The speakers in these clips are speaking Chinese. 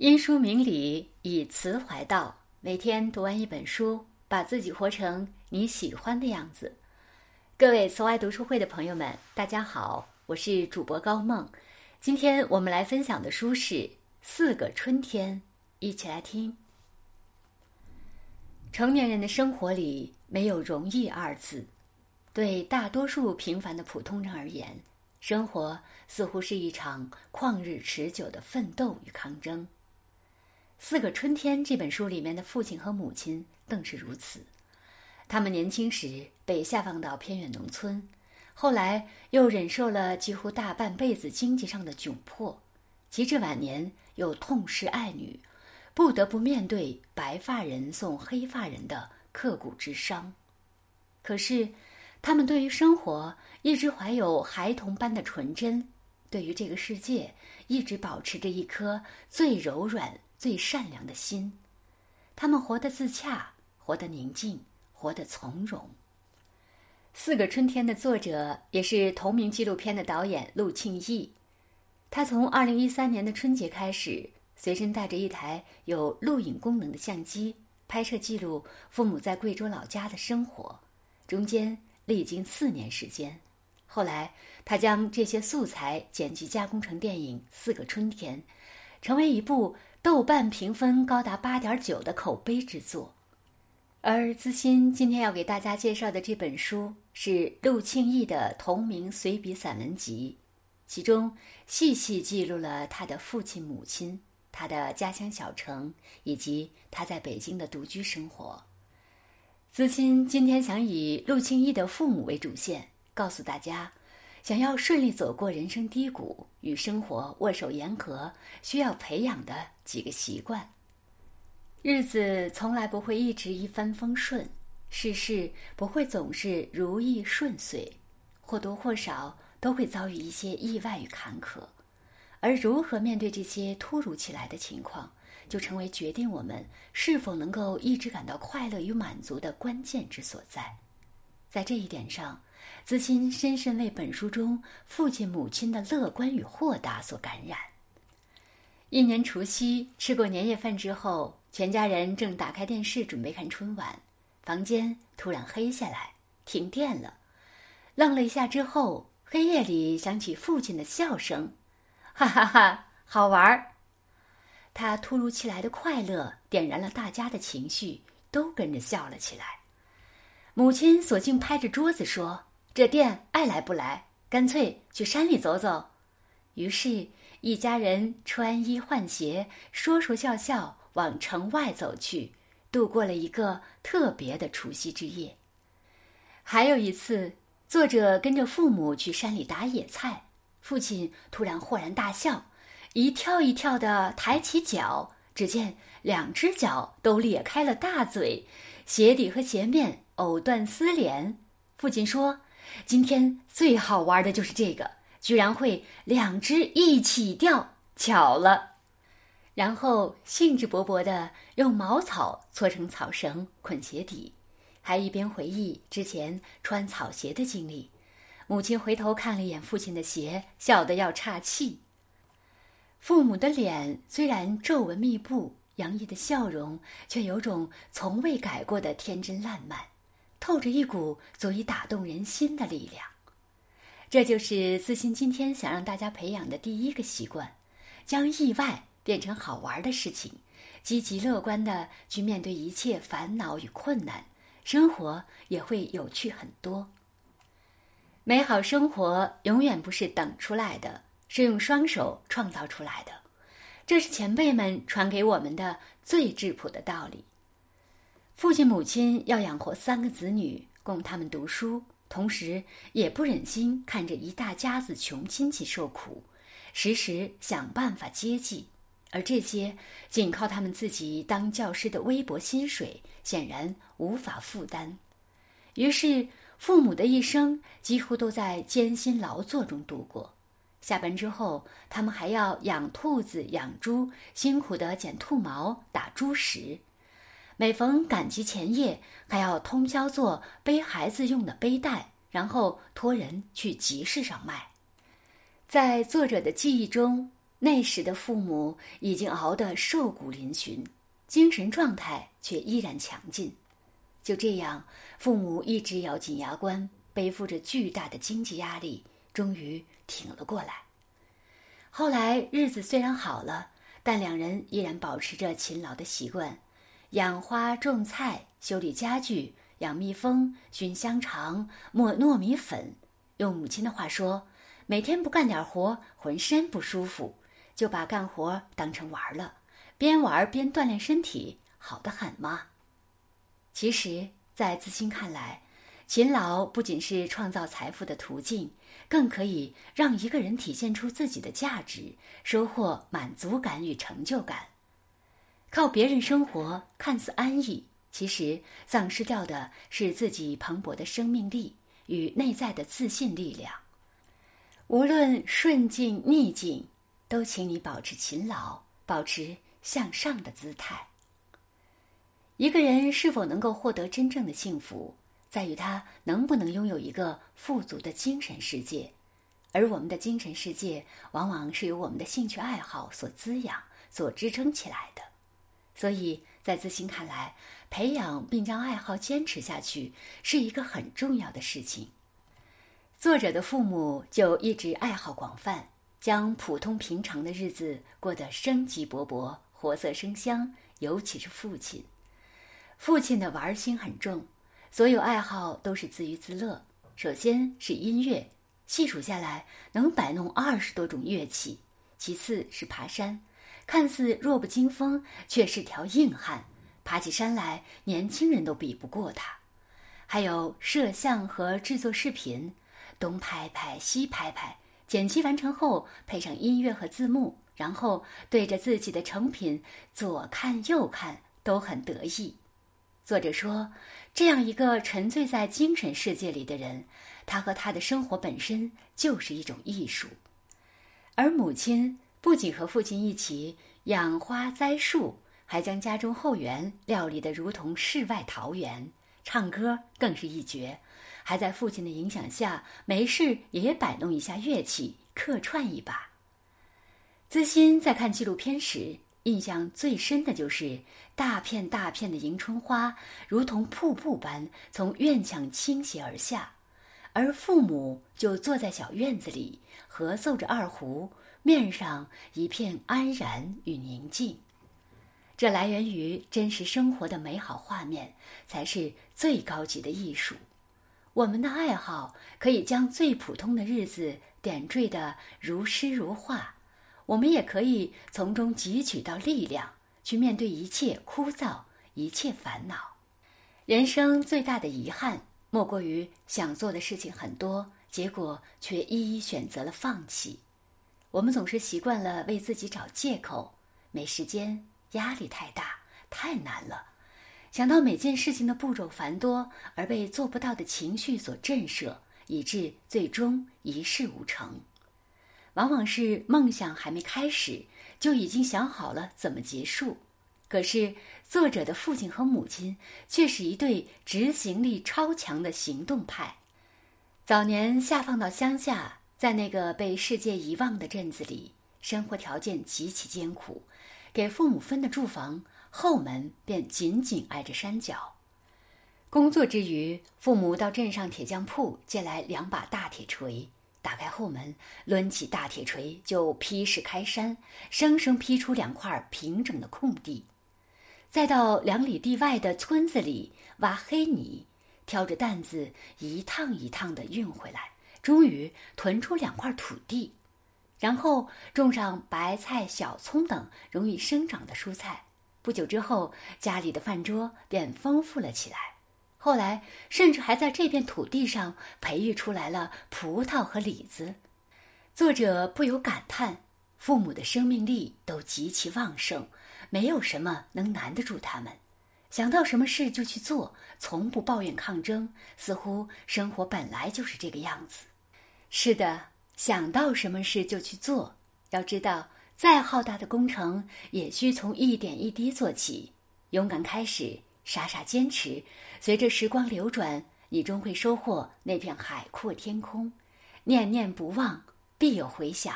因书明理，以词怀道。每天读完一本书，把自己活成你喜欢的样子。各位慈爱读书会的朋友们，大家好，我是主播高梦。今天我们来分享的书是《四个春天》，一起来听。成年人的生活里没有容易二字，对大多数平凡的普通人而言，生活似乎是一场旷日持久的奋斗与抗争。《四个春天》这本书里面的父亲和母亲更是如此。他们年轻时被下放到偏远农村，后来又忍受了几乎大半辈子经济上的窘迫，及至晚年又痛失爱女，不得不面对白发人送黑发人的刻骨之伤。可是，他们对于生活一直怀有孩童般的纯真，对于这个世界一直保持着一颗最柔软。最善良的心，他们活得自洽，活得宁静，活得从容。《四个春天》的作者也是同名纪录片的导演陆庆义，他从二零一三年的春节开始，随身带着一台有录影功能的相机，拍摄记录父母在贵州老家的生活，中间历经四年时间。后来，他将这些素材剪辑加工成电影《四个春天》，成为一部。豆瓣评分高达八点九的口碑之作，而资鑫今天要给大家介绍的这本书是陆庆义的同名随笔散文集，其中细细记录了他的父亲、母亲、他的家乡小城以及他在北京的独居生活。资鑫今天想以陆庆义的父母为主线，告诉大家。想要顺利走过人生低谷，与生活握手言和，需要培养的几个习惯。日子从来不会一直一帆风顺，事事不会总是如意顺遂，或多或少都会遭遇一些意外与坎坷。而如何面对这些突如其来的情况，就成为决定我们是否能够一直感到快乐与满足的关键之所在。在这一点上。子欣深深为本书中父亲母亲的乐观与豁达所感染。一年除夕吃过年夜饭之后，全家人正打开电视准备看春晚，房间突然黑下来，停电了。愣了一下之后，黑夜里响起父亲的笑声：“哈哈哈，好玩儿！”他突如其来的快乐点燃了大家的情绪，都跟着笑了起来。母亲索性拍着桌子说。这店爱来不来，干脆去山里走走。于是，一家人穿衣换鞋，说说笑笑往城外走去，度过了一个特别的除夕之夜。还有一次，作者跟着父母去山里打野菜，父亲突然豁然大笑，一跳一跳的抬起脚，只见两只脚都裂开了大嘴，鞋底和鞋面藕断丝连。父亲说。今天最好玩的就是这个，居然会两只一起掉，巧了。然后兴致勃勃地用茅草搓成草绳捆鞋底，还一边回忆之前穿草鞋的经历。母亲回头看了一眼父亲的鞋，笑得要岔气。父母的脸虽然皱纹密布，洋溢的笑容却有种从未改过的天真烂漫。透着一股足以打动人心的力量，这就是自信今天想让大家培养的第一个习惯：将意外变成好玩的事情，积极乐观的去面对一切烦恼与困难，生活也会有趣很多。美好生活永远不是等出来的，是用双手创造出来的，这是前辈们传给我们的最质朴的道理。父亲母亲要养活三个子女，供他们读书，同时也不忍心看着一大家子穷亲戚受苦，时时想办法接济，而这些仅靠他们自己当教师的微薄薪水，显然无法负担。于是，父母的一生几乎都在艰辛劳作中度过。下班之后，他们还要养兔子、养猪，辛苦地捡兔毛、打猪食。每逢赶集前夜，还要通宵做背孩子用的背带，然后托人去集市上卖。在作者的记忆中，那时的父母已经熬得瘦骨嶙峋，精神状态却依然强劲。就这样，父母一直咬紧牙关，背负着巨大的经济压力，终于挺了过来。后来日子虽然好了，但两人依然保持着勤劳的习惯，养花、种菜、修理家具、养蜜蜂、熏香肠、磨糯米粉。用母亲的话说，每天不干点活，浑身不舒服。就把干活当成玩了，边玩边锻炼身体，好得很嘛。其实，在自新看来，勤劳不仅是创造财富的途径，更可以让一个人体现出自己的价值，收获满足感与成就感。靠别人生活看似安逸，其实丧失掉的是自己蓬勃的生命力与内在的自信力量。无论顺境逆境。都请你保持勤劳，保持向上的姿态。一个人是否能够获得真正的幸福，在于他能不能拥有一个富足的精神世界，而我们的精神世界往往是由我们的兴趣爱好所滋养、所支撑起来的。所以在自信看来，培养并将爱好坚持下去是一个很重要的事情。作者的父母就一直爱好广泛。将普通平常的日子过得生机勃勃、活色生香。尤其是父亲，父亲的玩心很重，所有爱好都是自娱自乐。首先是音乐，细数下来能摆弄二十多种乐器；其次是爬山，看似弱不禁风，却是条硬汉，爬起山来年轻人都比不过他。还有摄像和制作视频，东拍拍西拍拍。剪辑完成后，配上音乐和字幕，然后对着自己的成品左看右看，都很得意。作者说，这样一个沉醉在精神世界里的人，他和他的生活本身就是一种艺术。而母亲不仅和父亲一起养花栽树，还将家中后园料理得如同世外桃源，唱歌更是一绝。还在父亲的影响下，没事也摆弄一下乐器，客串一把。资欣在看纪录片时，印象最深的就是大片大片的迎春花，如同瀑布般从院墙倾泻而下，而父母就坐在小院子里，合奏着二胡，面上一片安然与宁静。这来源于真实生活的美好画面，才是最高级的艺术。我们的爱好可以将最普通的日子点缀得如诗如画，我们也可以从中汲取到力量，去面对一切枯燥、一切烦恼。人生最大的遗憾，莫过于想做的事情很多，结果却一一选择了放弃。我们总是习惯了为自己找借口，没时间，压力太大，太难了。想到每件事情的步骤繁多，而被做不到的情绪所震慑，以致最终一事无成。往往是梦想还没开始，就已经想好了怎么结束。可是作者的父亲和母亲却是一对执行力超强的行动派。早年下放到乡下，在那个被世界遗忘的镇子里，生活条件极其艰苦，给父母分的住房。后门便紧紧挨着山脚。工作之余，父母到镇上铁匠铺借来两把大铁锤，打开后门，抡起大铁锤就劈石开山，生生劈出两块平整的空地。再到两里地外的村子里挖黑泥，挑着担子一趟一趟的运回来，终于囤出两块土地，然后种上白菜、小葱等容易生长的蔬菜。不久之后，家里的饭桌便丰富了起来。后来，甚至还在这片土地上培育出来了葡萄和李子。作者不由感叹：父母的生命力都极其旺盛，没有什么能难得住他们。想到什么事就去做，从不抱怨抗争，似乎生活本来就是这个样子。是的，想到什么事就去做。要知道。再浩大的工程，也需从一点一滴做起，勇敢开始，傻傻坚持。随着时光流转，你终会收获那片海阔天空。念念不忘，必有回响。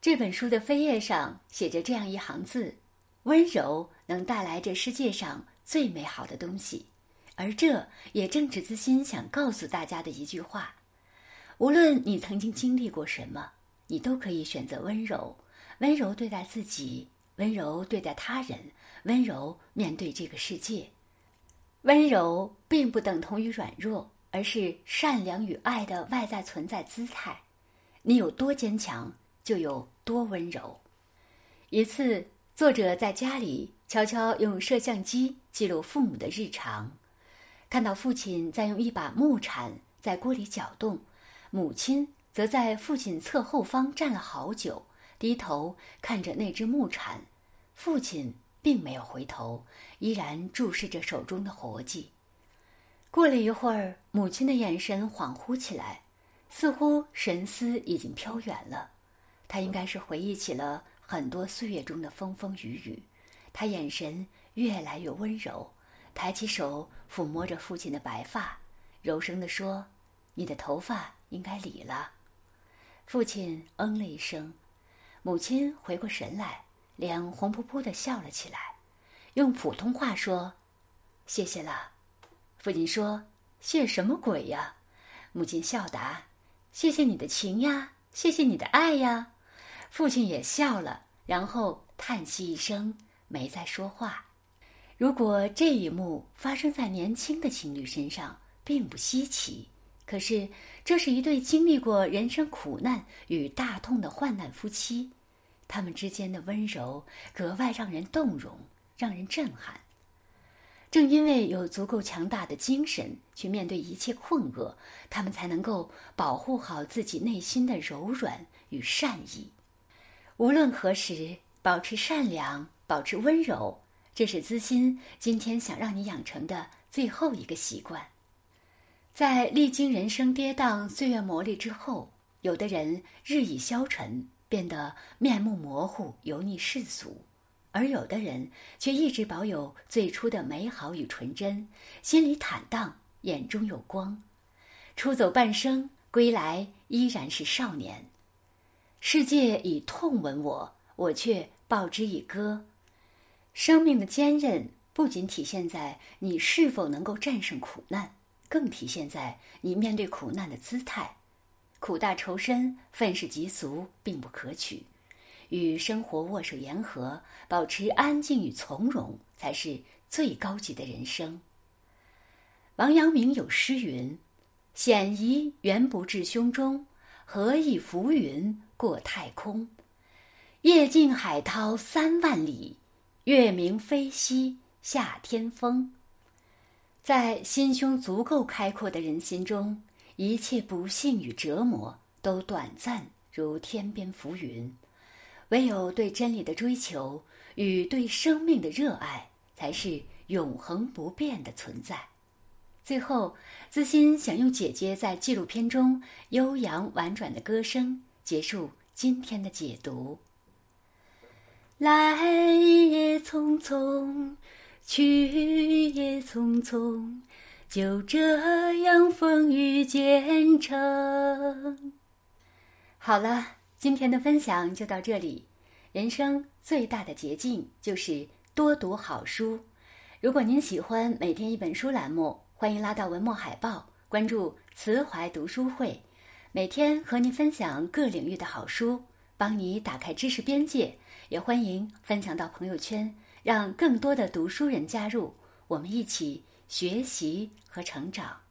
这本书的扉页上写着这样一行字：“温柔能带来这世界上最美好的东西。”而这也正是资心想告诉大家的一句话：无论你曾经经历过什么，你都可以选择温柔，温柔对待自己，温柔对待他人，温柔面对这个世界。温柔并不等同于软弱，而是善良与爱的外在存在姿态。你有多坚强，就有多温柔。一次，作者在家里悄悄用摄像机记录父母的日常。看到父亲在用一把木铲在锅里搅动，母亲则在父亲侧后方站了好久，低头看着那只木铲。父亲并没有回头，依然注视着手中的活计。过了一会儿，母亲的眼神恍惚起来，似乎神思已经飘远了。她应该是回忆起了很多岁月中的风风雨雨。她眼神越来越温柔。抬起手抚摸着父亲的白发，柔声地说：“你的头发应该理了。”父亲嗯了一声，母亲回过神来，脸红扑扑地笑了起来，用普通话说：“谢谢了。”父亲说：“谢什么鬼呀？”母亲笑答：“谢谢你的情呀，谢谢你的爱呀。”父亲也笑了，然后叹息一声，没再说话。如果这一幕发生在年轻的情侣身上，并不稀奇。可是，这是一对经历过人生苦难与大痛的患难夫妻，他们之间的温柔格外让人动容，让人震撼。正因为有足够强大的精神去面对一切困厄，他们才能够保护好自己内心的柔软与善意。无论何时，保持善良，保持温柔。这是资心今天想让你养成的最后一个习惯。在历经人生跌宕、岁月磨砺之后，有的人日益消沉，变得面目模糊、油腻世俗；而有的人却一直保有最初的美好与纯真，心里坦荡，眼中有光。出走半生，归来依然是少年。世界以痛吻我，我却报之以歌。生命的坚韧不仅体现在你是否能够战胜苦难，更体现在你面对苦难的姿态。苦大仇深、愤世嫉俗并不可取，与生活握手言和，保持安静与从容，才是最高级的人生。王阳明有诗云：“险夷原不至胸中，何以浮云过太空？夜尽海涛三万里。”月明飞兮下天风，在心胸足够开阔的人心中，一切不幸与折磨都短暂如天边浮云，唯有对真理的追求与对生命的热爱，才是永恒不变的存在。最后，资心想用姐姐在纪录片中悠扬婉转的歌声结束今天的解读。来也匆匆，去也匆匆，就这样风雨兼程。好了，今天的分享就到这里。人生最大的捷径就是多读好书。如果您喜欢每天一本书栏目，欢迎拉到文末海报，关注慈怀读书会，每天和您分享各领域的好书。帮你打开知识边界，也欢迎分享到朋友圈，让更多的读书人加入，我们一起学习和成长。